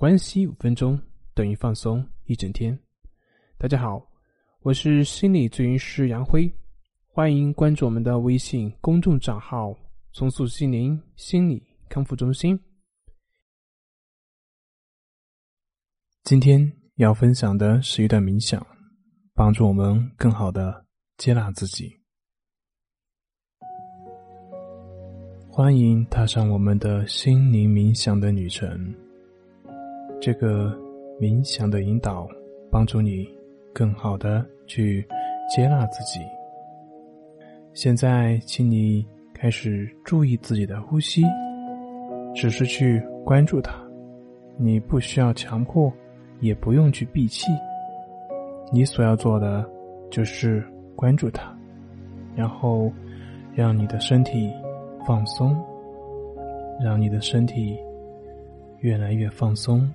关系五分钟等于放松一整天。大家好，我是心理咨询师杨辉，欢迎关注我们的微信公众账号“重塑心灵心理康复中心”。今天要分享的是一段冥想，帮助我们更好的接纳自己。欢迎踏上我们的心灵冥想的旅程。这个冥想的引导，帮助你更好的去接纳自己。现在，请你开始注意自己的呼吸，只是去关注它。你不需要强迫，也不用去闭气。你所要做的就是关注它，然后让你的身体。放松，让你的身体越来越放松。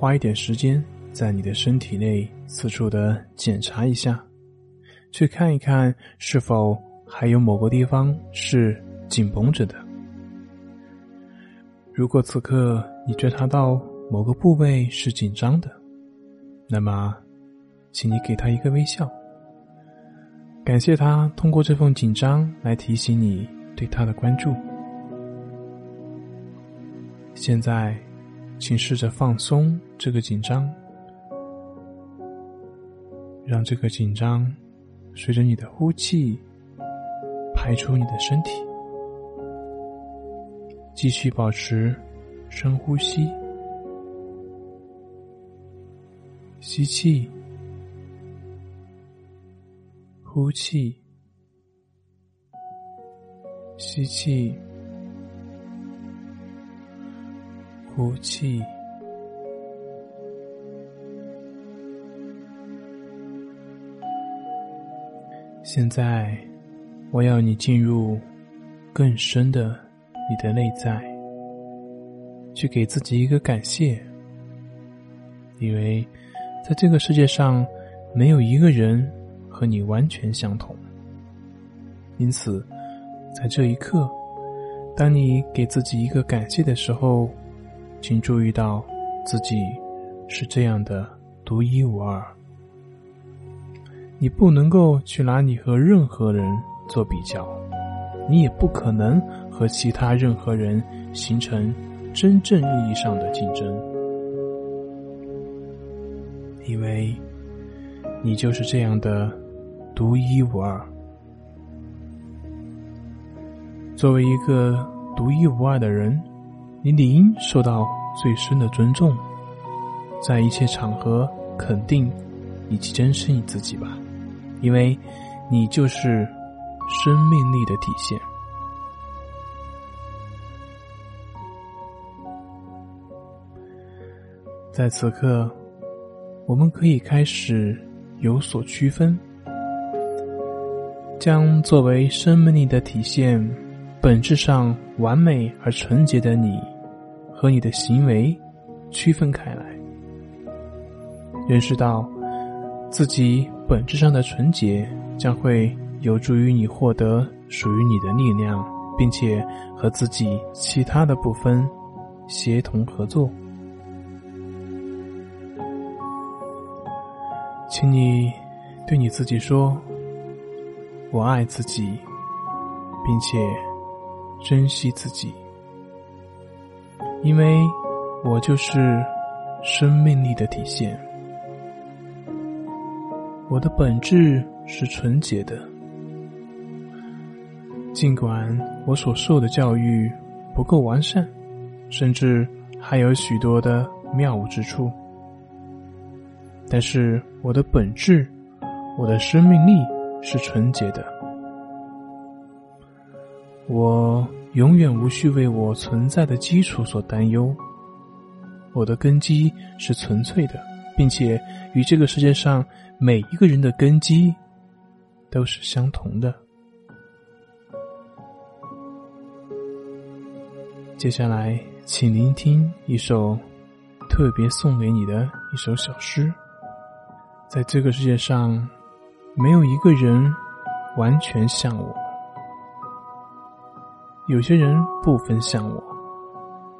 花一点时间在你的身体内四处的检查一下，去看一看是否还有某个地方是紧绷着的。如果此刻你觉察到某个部位是紧张的，那么，请你给他一个微笑。感谢他通过这份紧张来提醒你对他的关注。现在，请试着放松这个紧张，让这个紧张随着你的呼气排出你的身体。继续保持深呼吸，吸气。呼气，吸气，呼气。现在，我要你进入更深的你的内在，去给自己一个感谢，因为在这个世界上，没有一个人。和你完全相同，因此，在这一刻，当你给自己一个感谢的时候，请注意到自己是这样的独一无二。你不能够去拿你和任何人做比较，你也不可能和其他任何人形成真正意义上的竞争，因为你就是这样的。独一无二。作为一个独一无二的人，你理应受到最深的尊重，在一切场合肯定以及珍视你自己吧，因为你就是生命力的体现。在此刻，我们可以开始有所区分。将作为生命力的体现，本质上完美而纯洁的你，和你的行为区分开来，认识到自己本质上的纯洁，将会有助于你获得属于你的力量，并且和自己其他的部分协同合作。请你对你自己说。我爱自己，并且珍惜自己，因为我就是生命力的体现。我的本质是纯洁的，尽管我所受的教育不够完善，甚至还有许多的谬误之处，但是我的本质，我的生命力。是纯洁的，我永远无需为我存在的基础所担忧。我的根基是纯粹的，并且与这个世界上每一个人的根基都是相同的。接下来，请聆听一首特别送给你的一首小诗。在这个世界上。没有一个人完全像我，有些人部分像我，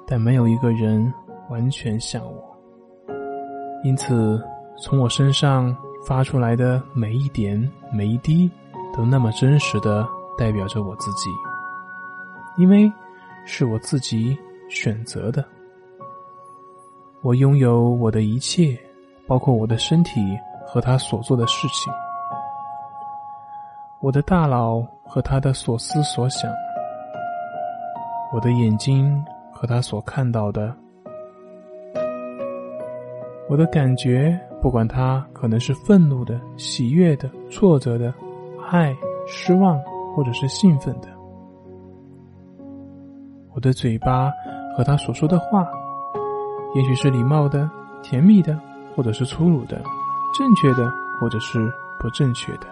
但没有一个人完全像我。因此，从我身上发出来的每一点、每一滴，都那么真实的代表着我自己，因为是我自己选择的。我拥有我的一切，包括我的身体和他所做的事情，我的大脑和他的所思所想，我的眼睛和他所看到的。我的感觉，不管他可能是愤怒的、喜悦的、挫折的、爱、失望，或者是兴奋的。我的嘴巴和他所说的话，也许是礼貌的、甜蜜的，或者是粗鲁的、正确的，或者是不正确的。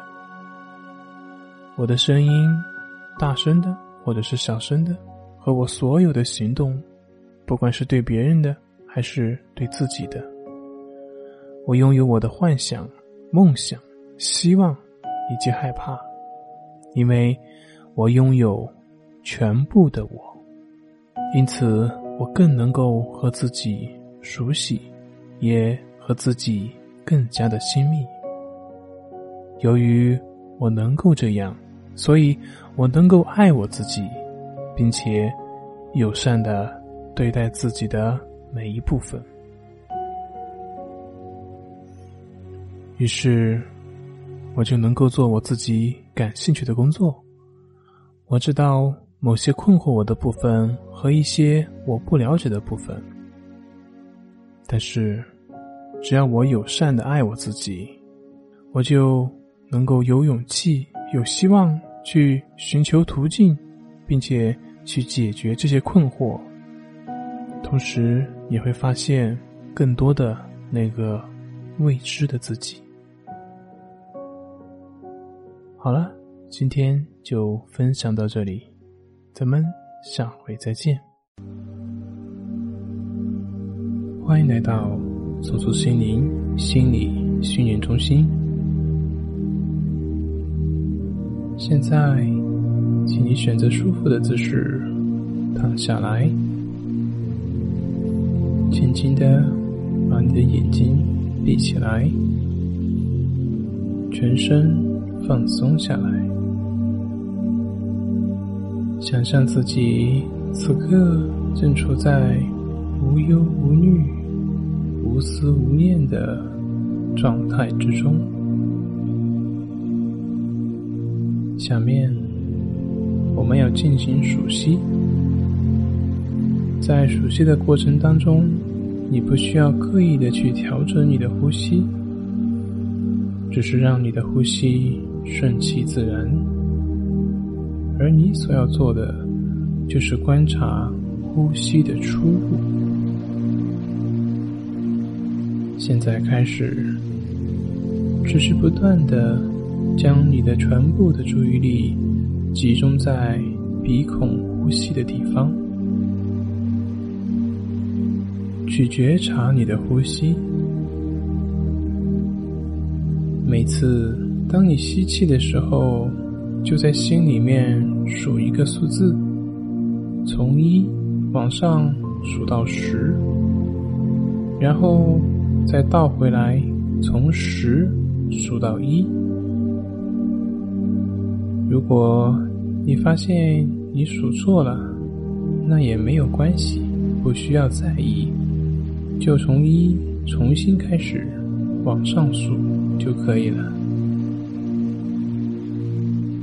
我的声音，大声的，或者是小声的，和我所有的行动，不管是对别人的，还是对自己的。我拥有我的幻想、梦想、希望以及害怕，因为我拥有全部的我，因此我更能够和自己熟悉，也和自己更加的亲密。由于我能够这样，所以我能够爱我自己，并且友善的对待自己的每一部分。于是，我就能够做我自己感兴趣的工作。我知道某些困惑我的部分和一些我不了解的部分，但是，只要我友善的爱我自己，我就能够有勇气、有希望去寻求途径，并且去解决这些困惑。同时，也会发现更多的那个未知的自己。好了，今天就分享到这里，咱们下回再见。欢迎来到走出心灵心理训练中心。现在，请你选择舒服的姿势躺下来，轻轻的把你的眼睛闭起来，全身。放松下来，想象自己此刻正处在无忧无虑、无思无念的状态之中。下面我们要进行熟悉，在熟悉的过程当中，你不需要刻意的去调整你的呼吸，只是让你的呼吸。顺其自然，而你所要做的，就是观察呼吸的出入。现在开始，只是不断的将你的全部的注意力集中在鼻孔呼吸的地方，去觉察你的呼吸，每次。当你吸气的时候，就在心里面数一个数字，从一往上数到十，然后再倒回来，从十数到一。如果你发现你数错了，那也没有关系，不需要在意，就从一重新开始往上数就可以了。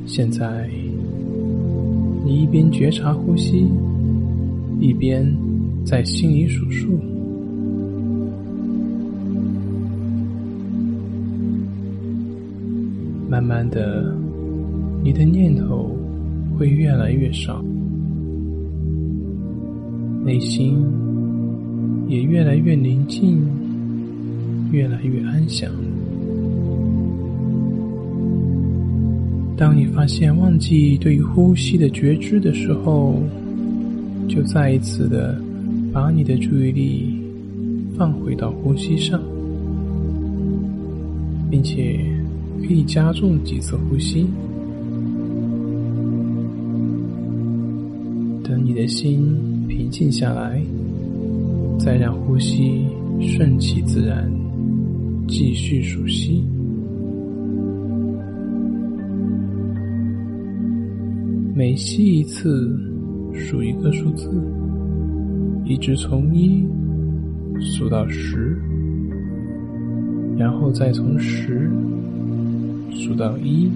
现在，你一边觉察呼吸，一边在心里数数。慢慢的，你的念头会越来越少，内心也越来越宁静，越来越安详。当你发现忘记对于呼吸的觉知的时候，就再一次的把你的注意力放回到呼吸上，并且可以加重几次呼吸。心平静下来，再让呼吸顺其自然，继续数息。每吸一次，数一个数字，一直从一数到十，然后再从十数到一。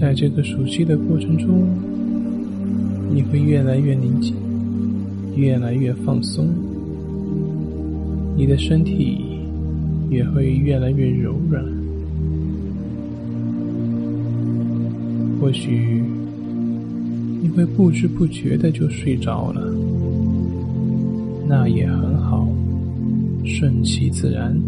在这个熟悉的过程中，你会越来越宁静，越来越放松，你的身体也会越来越柔软。或许你会不知不觉的就睡着了，那也很好，顺其自然。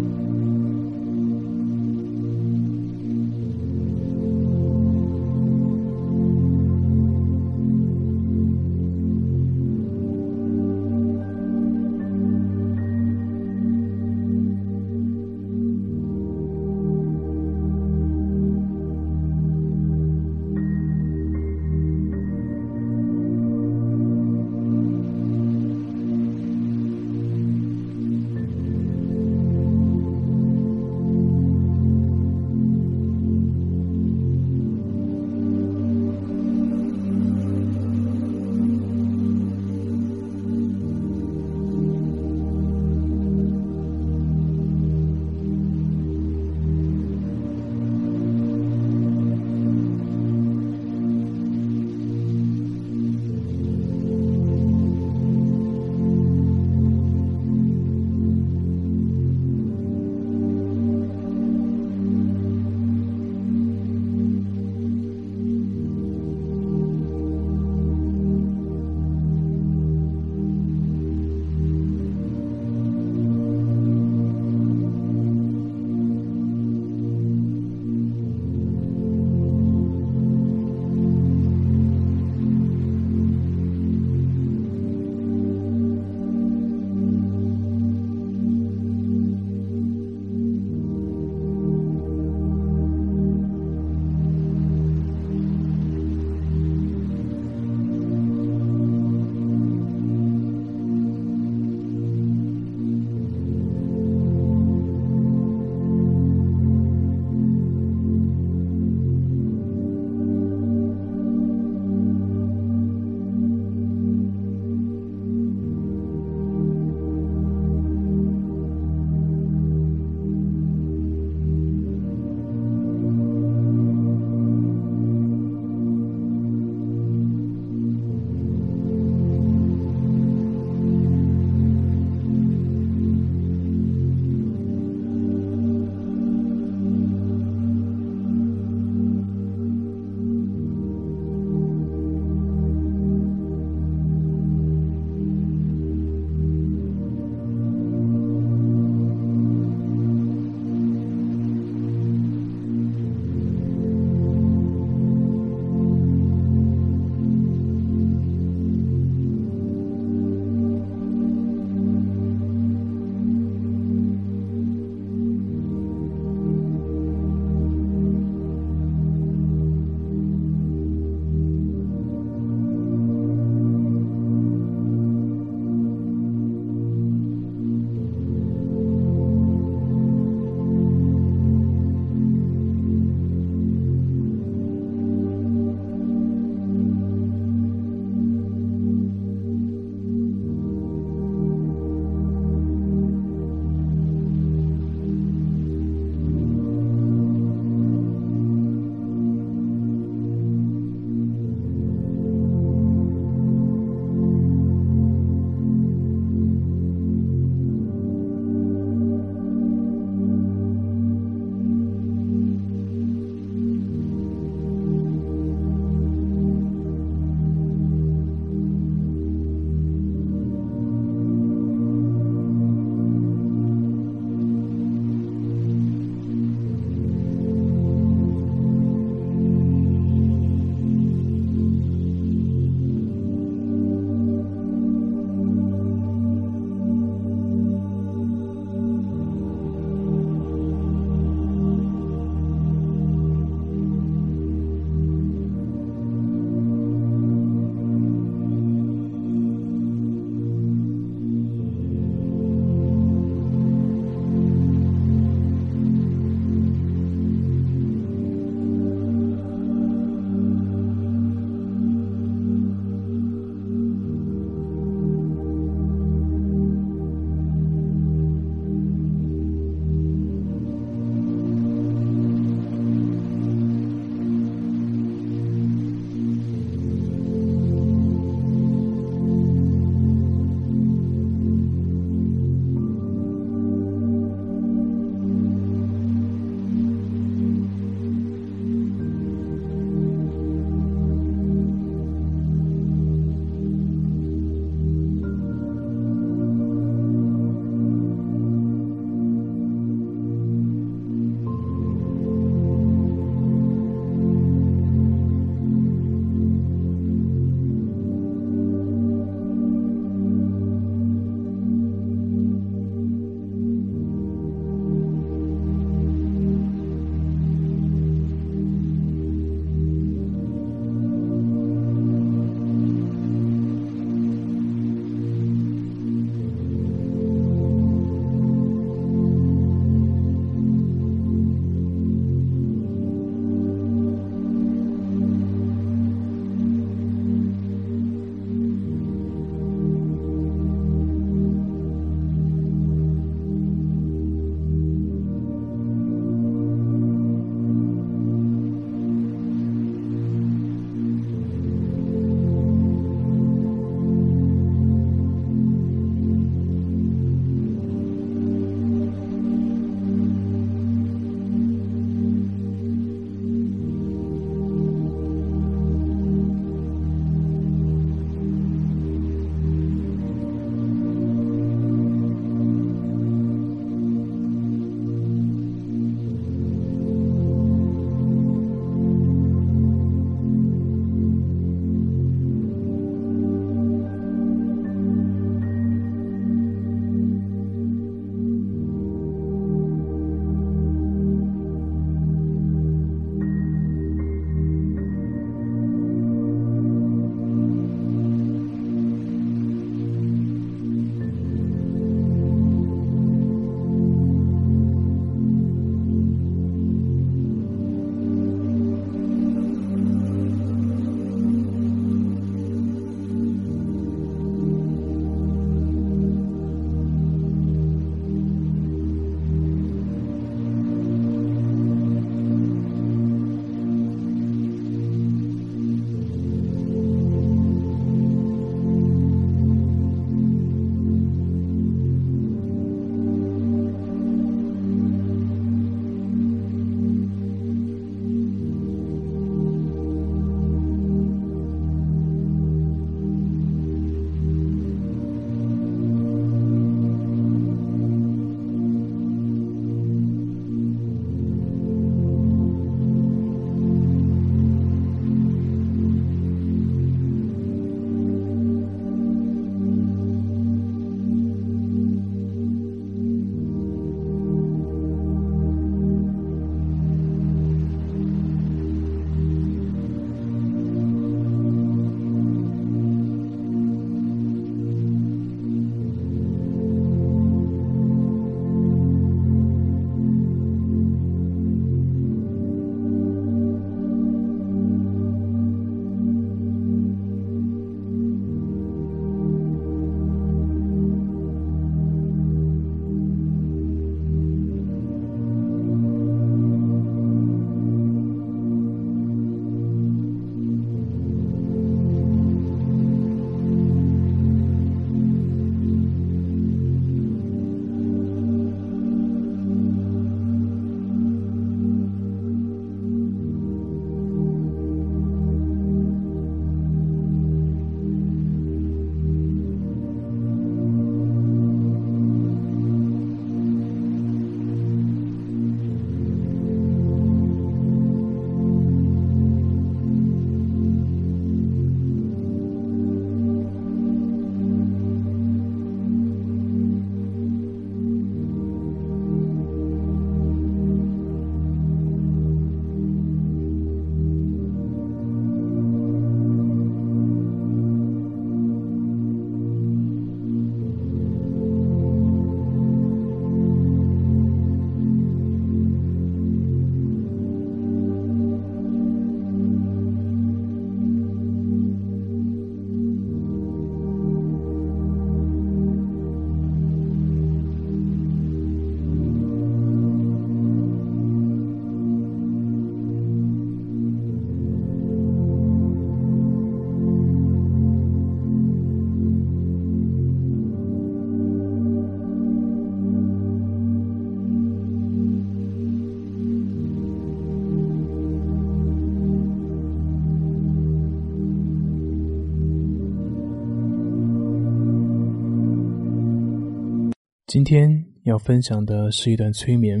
今天要分享的是一段催眠，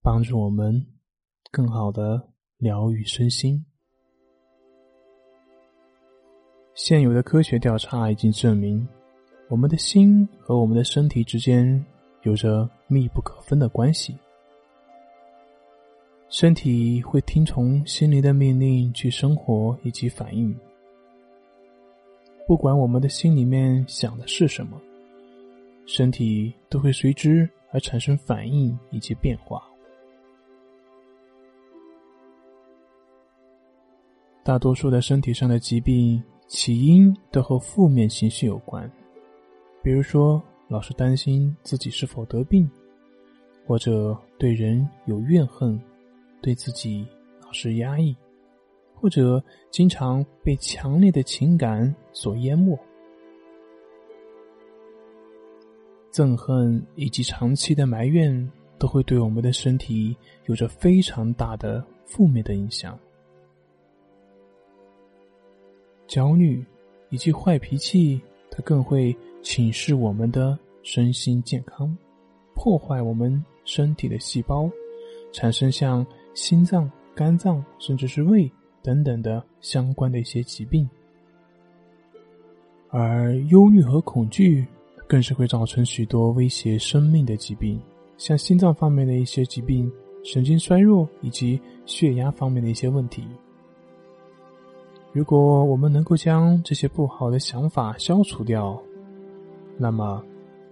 帮助我们更好的疗愈身心。现有的科学调查已经证明，我们的心和我们的身体之间有着密不可分的关系。身体会听从心灵的命令去生活以及反应，不管我们的心里面想的是什么。身体都会随之而产生反应以及变化。大多数的身体上的疾病起因都和负面情绪有关，比如说老是担心自己是否得病，或者对人有怨恨，对自己老是压抑，或者经常被强烈的情感所淹没。憎恨以及长期的埋怨都会对我们的身体有着非常大的负面的影响。焦虑以及坏脾气，它更会侵蚀我们的身心健康，破坏我们身体的细胞，产生像心脏、肝脏甚至是胃等等的相关的一些疾病。而忧虑和恐惧。更是会造成许多威胁生命的疾病，像心脏方面的一些疾病、神经衰弱以及血压方面的一些问题。如果我们能够将这些不好的想法消除掉，那么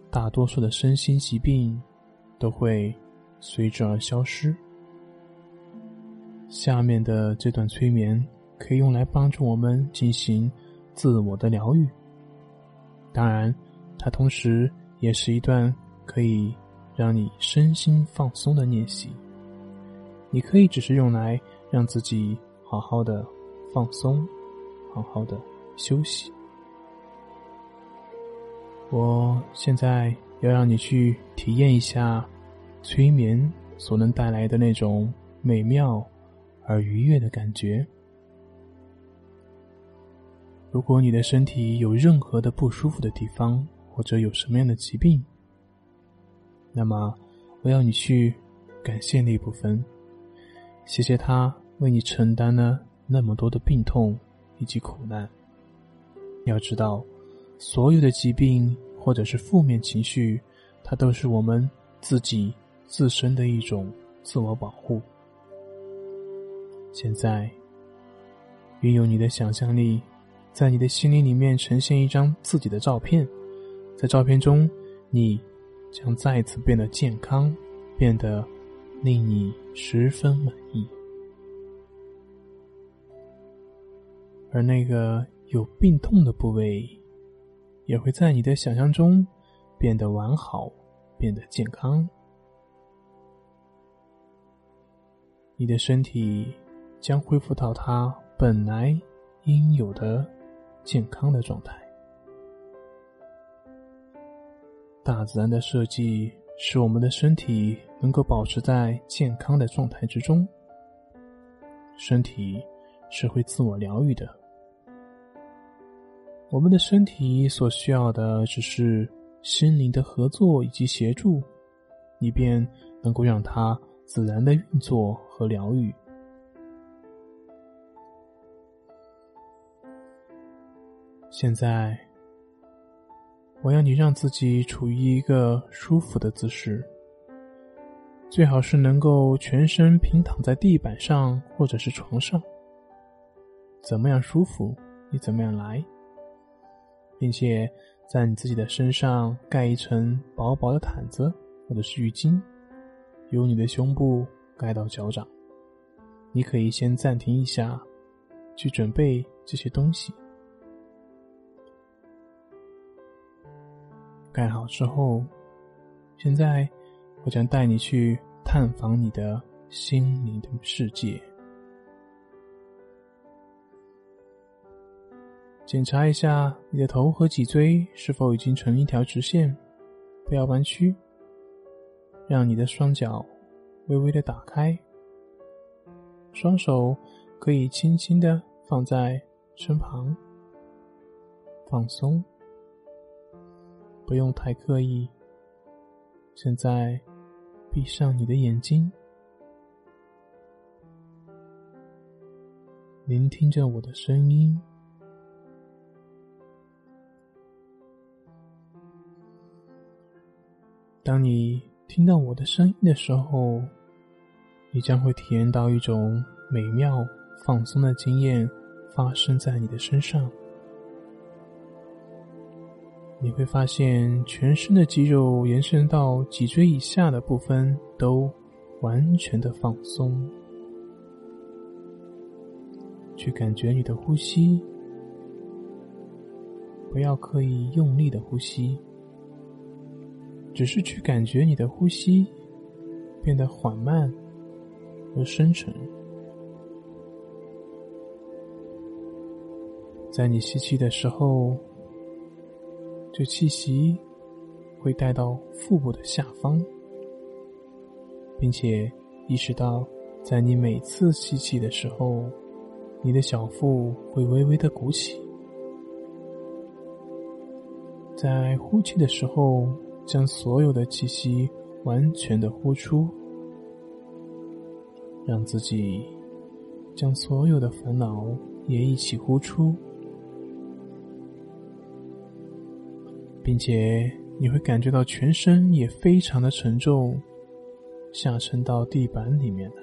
大多数的身心疾病都会随之而消失。下面的这段催眠可以用来帮助我们进行自我的疗愈，当然。它同时也是一段可以让你身心放松的练习。你可以只是用来让自己好好的放松，好好的休息。我现在要让你去体验一下催眠所能带来的那种美妙而愉悦的感觉。如果你的身体有任何的不舒服的地方，或者有什么样的疾病，那么我要你去感谢那部分，谢谢他为你承担了那么多的病痛以及苦难。要知道，所有的疾病或者是负面情绪，它都是我们自己自身的一种自我保护。现在，运用你的想象力，在你的心灵里面呈现一张自己的照片。在照片中，你将再次变得健康，变得令你十分满意。而那个有病痛的部位，也会在你的想象中变得完好，变得健康。你的身体将恢复到它本来应有的健康的状态。大自然的设计使我们的身体能够保持在健康的状态之中。身体是会自我疗愈的，我们的身体所需要的只是心灵的合作以及协助，以便能够让它自然的运作和疗愈。现在。我要你让自己处于一个舒服的姿势，最好是能够全身平躺在地板上或者是床上。怎么样舒服，你怎么样来，并且在你自己的身上盖一层薄薄的毯子或者是浴巾，由你的胸部盖到脚掌。你可以先暂停一下，去准备这些东西。盖好之后，现在我将带你去探访你的心灵的世界，检查一下你的头和脊椎是否已经成一条直线，不要弯曲。让你的双脚微微的打开，双手可以轻轻的放在身旁，放松。不用太刻意，现在，闭上你的眼睛，聆听着我的声音。当你听到我的声音的时候，你将会体验到一种美妙、放松的经验发生在你的身上。你会发现，全身的肌肉延伸到脊椎以下的部分都完全的放松。去感觉你的呼吸，不要刻意用力的呼吸，只是去感觉你的呼吸变得缓慢和深沉。在你吸气的时候。这气息会带到腹部的下方，并且意识到，在你每次吸气的时候，你的小腹会微微的鼓起；在呼气的时候，将所有的气息完全的呼出，让自己将所有的烦恼也一起呼出。并且你会感觉到全身也非常的沉重，下沉到地板里面了。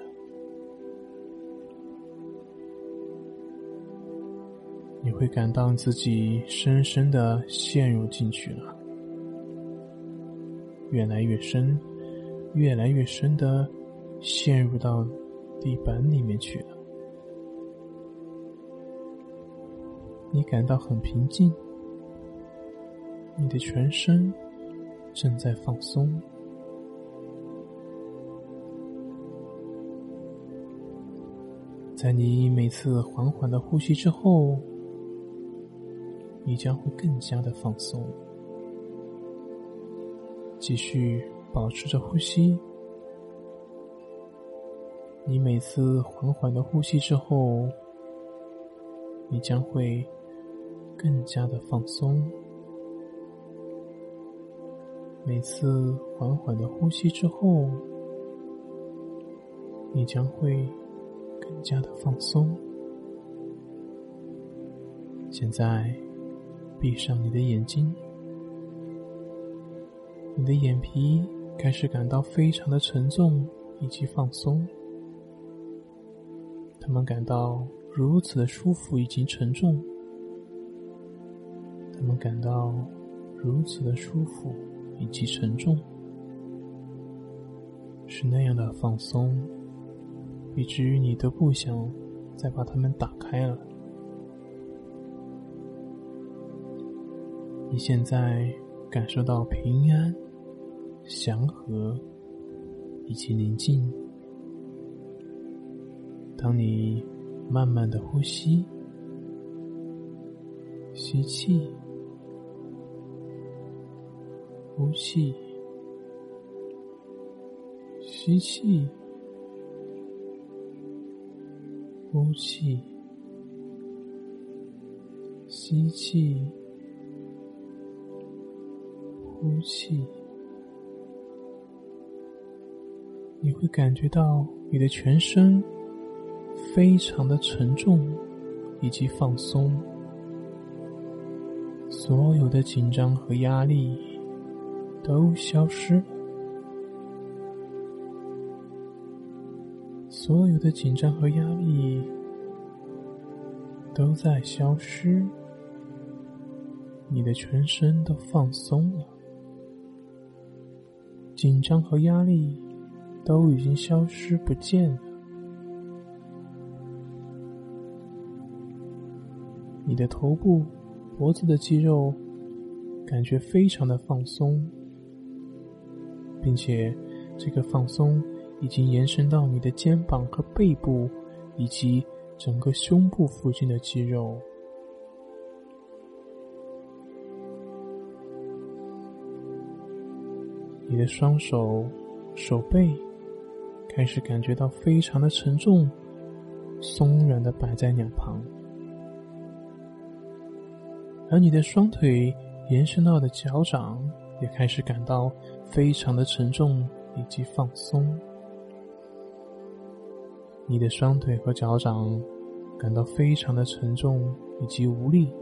你会感到自己深深的陷入进去了，越来越深，越来越深的陷入到地板里面去了。你感到很平静。你的全身正在放松，在你每次缓缓的呼吸之后，你将会更加的放松。继续保持着呼吸，你每次缓缓的呼吸之后，你将会更加的放松。每次缓缓的呼吸之后，你将会更加的放松。现在，闭上你的眼睛，你的眼皮开始感到非常的沉重以及放松，他们感到如此的舒服以及沉重，他们感到如此的舒服。以及沉重，是那样的放松，以至于你都不想再把它们打开了。你现在感受到平安、祥和以及宁静。当你慢慢的呼吸，吸气。呼气，吸气，呼气，吸气，呼气。你会感觉到你的全身非常的沉重以及放松，所有的紧张和压力。都消失，所有的紧张和压力都在消失，你的全身都放松了，紧张和压力都已经消失不见了，你的头部、脖子的肌肉感觉非常的放松。并且，这个放松已经延伸到你的肩膀和背部，以及整个胸部附近的肌肉。你的双手、手背开始感觉到非常的沉重，松软的摆在两旁，而你的双腿延伸到的脚掌。也开始感到非常的沉重以及放松。你的双腿和脚掌感到非常的沉重以及无力，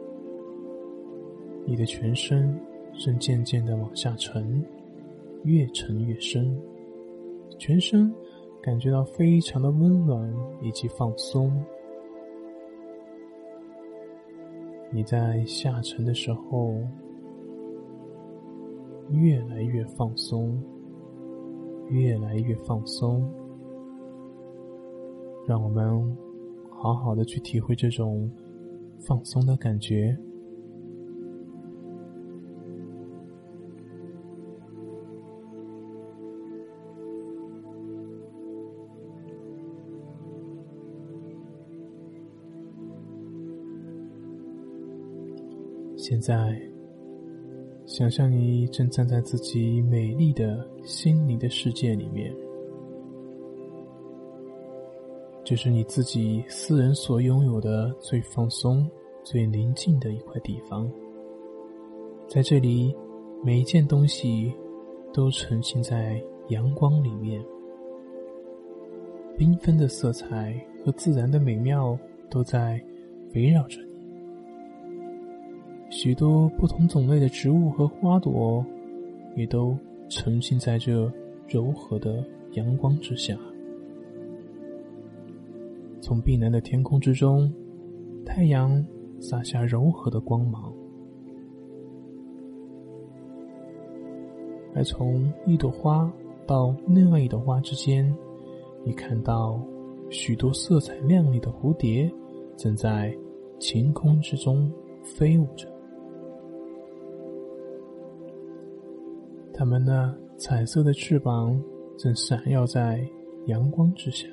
你的全身正渐渐的往下沉，越沉越深，全身感觉到非常的温暖以及放松。你在下沉的时候越来越放松，越来越放松。让我们好好的去体会这种放松的感觉。现在，想象你正站在自己美丽的心灵的世界里面。这是你自己私人所拥有的最放松、最宁静的一块地方。在这里，每一件东西都沉浸在阳光里面，缤纷的色彩和自然的美妙都在围绕着你。许多不同种类的植物和花朵也都沉浸在这柔和的阳光之下。从碧蓝的天空之中，太阳洒下柔和的光芒；而从一朵花到另外一朵花之间，你看到许多色彩亮丽的蝴蝶正在晴空之中飞舞着，它们那彩色的翅膀正闪耀在阳光之下。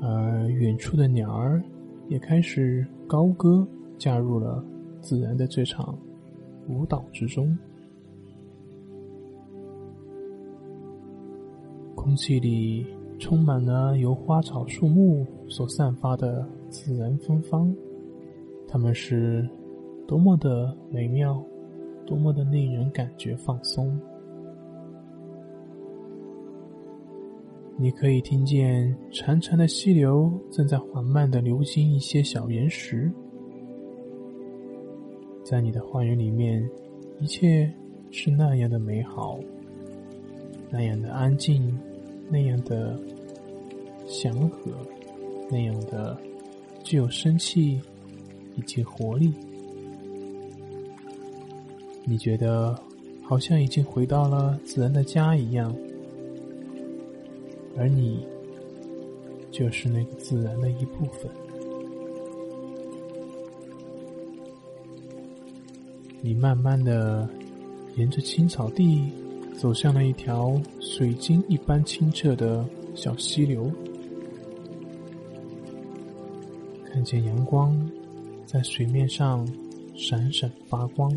而远处的鸟儿也开始高歌，加入了自然的这场舞蹈之中。空气里充满了由花草树木所散发的自然芬芳，它们是多么的美妙，多么的令人感觉放松。你可以听见潺潺的溪流正在缓慢的流经一些小岩石，在你的花园里面，一切是那样的美好，那样的安静，那样的祥和，那样的具有生气以及活力。你觉得好像已经回到了自然的家一样。而你，就是那个自然的一部分。你慢慢的沿着青草地走向了一条水晶一般清澈的小溪流，看见阳光在水面上闪闪发光，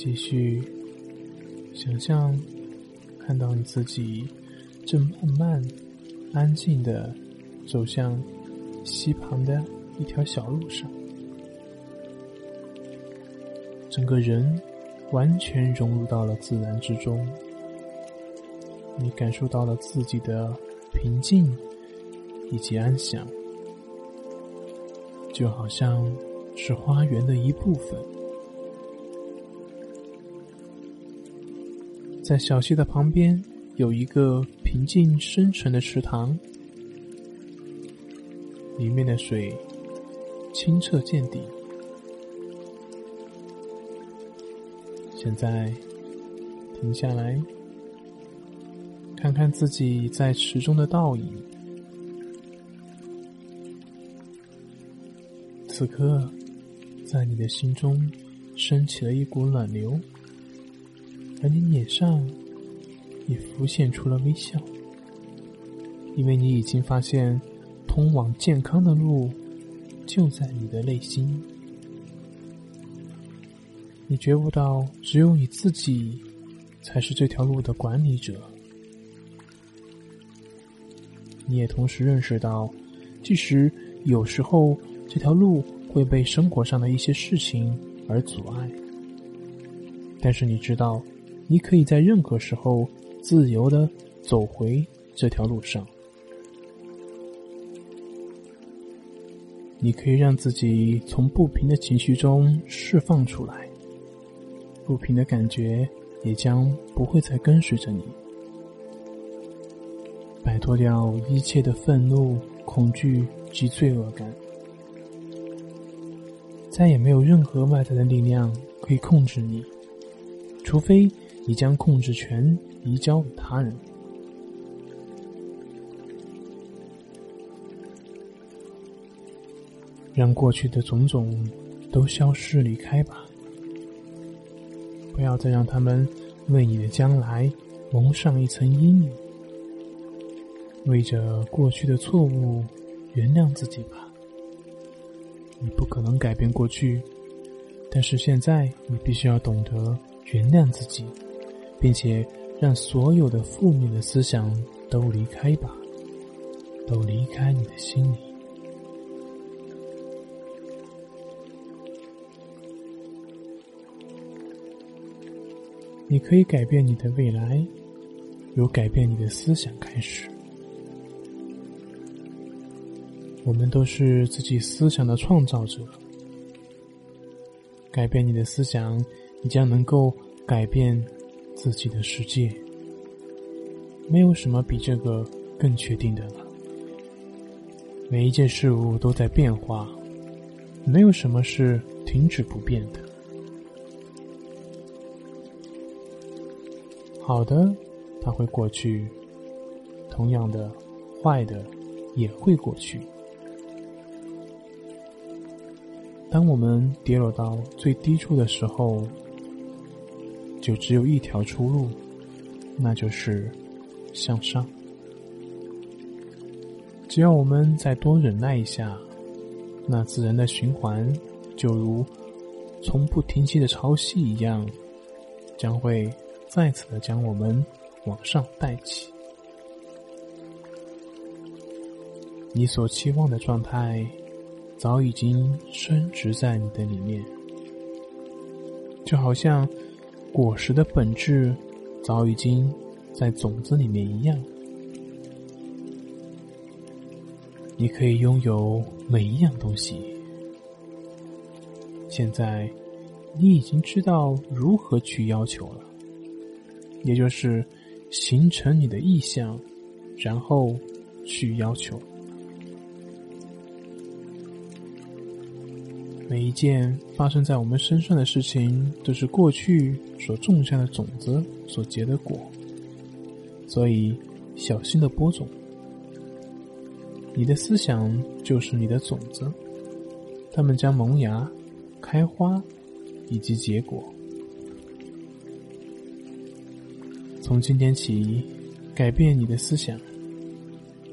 继续想象。看到你自己正慢慢、安静的走向溪旁的一条小路上，整个人完全融入到了自然之中。你感受到了自己的平静以及安详，就好像是花园的一部分。在小溪的旁边有一个平静深沉的池塘，里面的水清澈见底。现在停下来，看看自己在池中的倒影。此刻，在你的心中升起了一股暖流。而你脸上也浮现出了微笑，因为你已经发现，通往健康的路就在你的内心。你觉悟到，只有你自己才是这条路的管理者。你也同时认识到，即使有时候这条路会被生活上的一些事情而阻碍。但是你知道，你可以在任何时候自由的走回这条路上。你可以让自己从不平的情绪中释放出来，不平的感觉也将不会再跟随着你。摆脱掉一切的愤怒、恐惧及罪恶感，再也没有任何外在的力量可以控制你，除非你将控制权移交给他人。让过去的种种都消失离开吧，不要再让他们为你的将来蒙上一层阴影。为着过去的错误，原谅自己吧。你不可能改变过去，但是现在你必须要懂得原谅自己，并且让所有的负面的思想都离开吧，都离开你的心里。你可以改变你的未来，由改变你的思想开始。我们都是自己思想的创造者。改变你的思想，你将能够改变自己的世界。没有什么比这个更确定的了。每一件事物都在变化，没有什么是停止不变的。好的，它会过去；同样的，坏的也会过去。当我们跌落到最低处的时候，就只有一条出路，那就是向上。只要我们再多忍耐一下，那自然的循环就如从不停息的潮汐一样，将会。再次的将我们往上带起，你所期望的状态早已经升值在你的里面，就好像果实的本质早已经在种子里面一样。你可以拥有每一样东西。现在，你已经知道如何去要求了。也就是形成你的意向，然后去要求。每一件发生在我们身上的事情，都是过去所种下的种子所结的果。所以，小心的播种。你的思想就是你的种子，它们将萌芽、开花以及结果。从今天起，改变你的思想，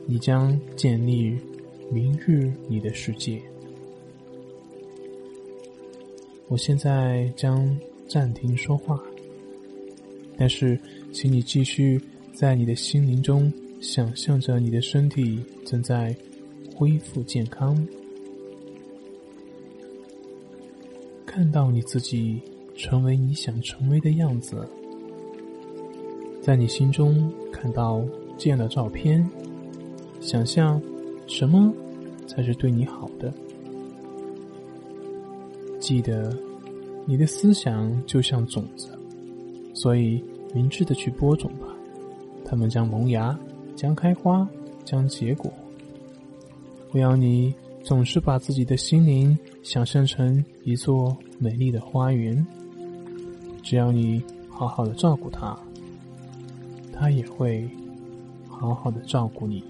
你将建立明日你的世界。我现在将暂停说话，但是，请你继续在你的心灵中想象着你的身体正在恢复健康，看到你自己成为你想成为的样子。在你心中看到这样的照片，想象什么才是对你好的？记得，你的思想就像种子，所以明智的去播种吧。它们将萌芽，将开花，将结果。我要你总是把自己的心灵想象成一座美丽的花园，只要你好好的照顾它。他也会好好的照顾你。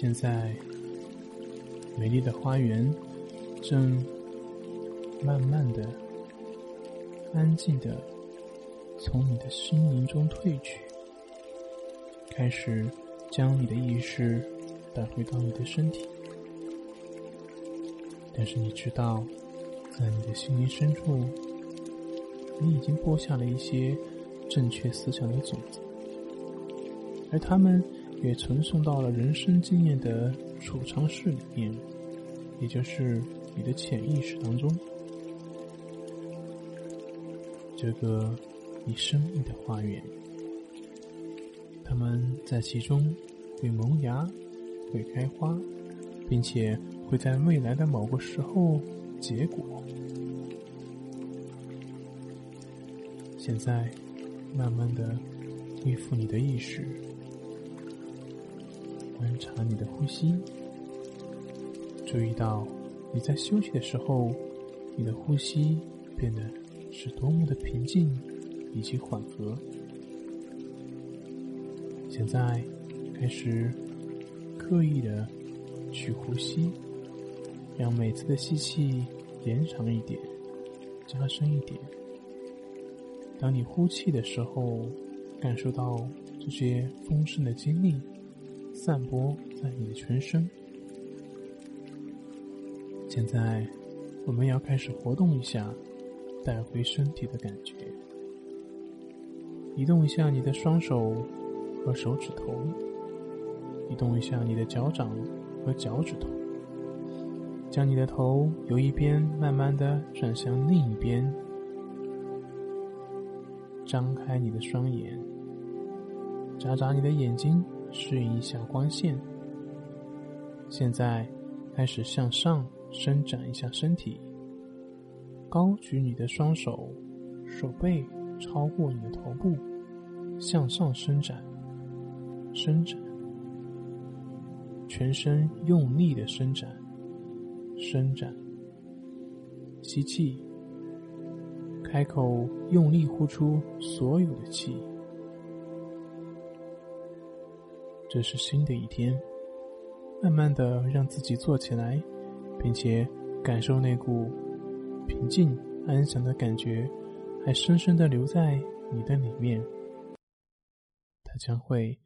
现在，美丽的花园正慢慢的、安静的从你的心灵中退去，开始将你的意识带回到你的身体。但是你知道，在你的心灵深处，你已经播下了一些正确思想的种子，而他们。也传送到了人生经验的储藏室里面，也就是你的潜意识当中。这个你生命的花园，它们在其中会萌芽、会开花，并且会在未来的某个时候结果。现在，慢慢的恢复你的意识。观察你的呼吸，注意到你在休息的时候，你的呼吸变得是多么的平静以及缓和。现在开始刻意的去呼吸，让每次的吸气延长一点，加深一点。当你呼气的时候，感受到这些丰盛的精力。散播在你的全身。现在，我们要开始活动一下，带回身体的感觉。移动一下你的双手和手指头，移动一下你的脚掌和脚趾头，将你的头由一边慢慢的转向另一边，张开你的双眼，眨眨你的眼睛。适应一下光线。现在开始向上伸展一下身体，高举你的双手，手背超过你的头部，向上伸展，伸展，全身用力的伸展，伸展。吸气，开口用力呼出所有的气。这是新的一天，慢慢的让自己坐起来，并且感受那股平静安详的感觉，还深深的留在你的里面。它将会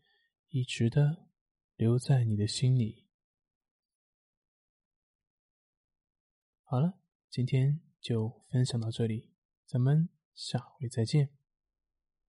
一直的留在你的心里。好了，今天就分享到这里，咱们下回再见。